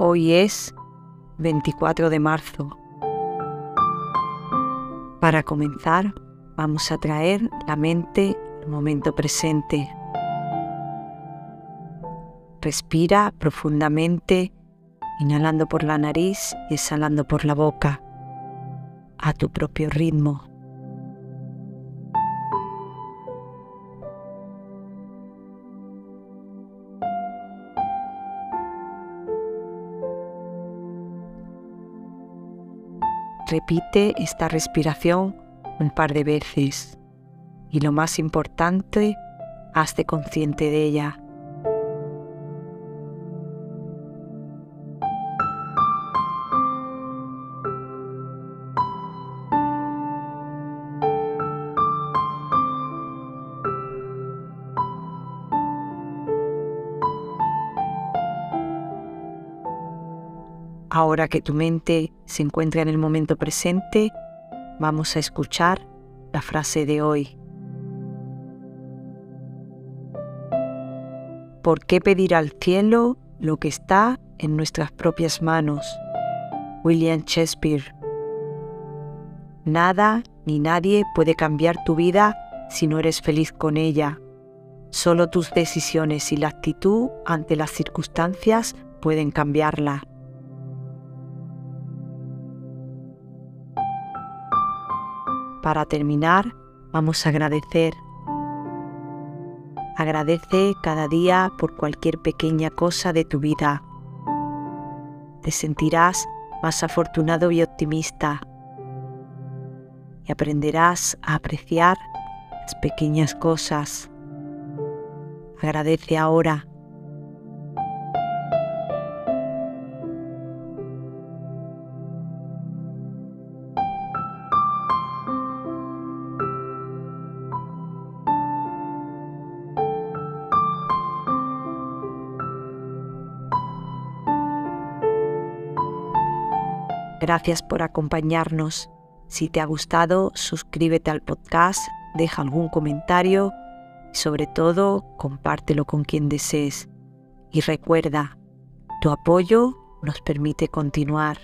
Hoy es 24 de marzo. Para comenzar, vamos a traer la mente al momento presente. Respira profundamente, inhalando por la nariz y exhalando por la boca, a tu propio ritmo. Repite esta respiración un par de veces y lo más importante, hazte consciente de ella. Ahora que tu mente se encuentra en el momento presente, vamos a escuchar la frase de hoy. ¿Por qué pedir al cielo lo que está en nuestras propias manos? William Shakespeare. Nada ni nadie puede cambiar tu vida si no eres feliz con ella. Solo tus decisiones y la actitud ante las circunstancias pueden cambiarla. Para terminar, vamos a agradecer. Agradece cada día por cualquier pequeña cosa de tu vida. Te sentirás más afortunado y optimista. Y aprenderás a apreciar las pequeñas cosas. Agradece ahora Gracias por acompañarnos. Si te ha gustado, suscríbete al podcast, deja algún comentario y sobre todo compártelo con quien desees. Y recuerda, tu apoyo nos permite continuar.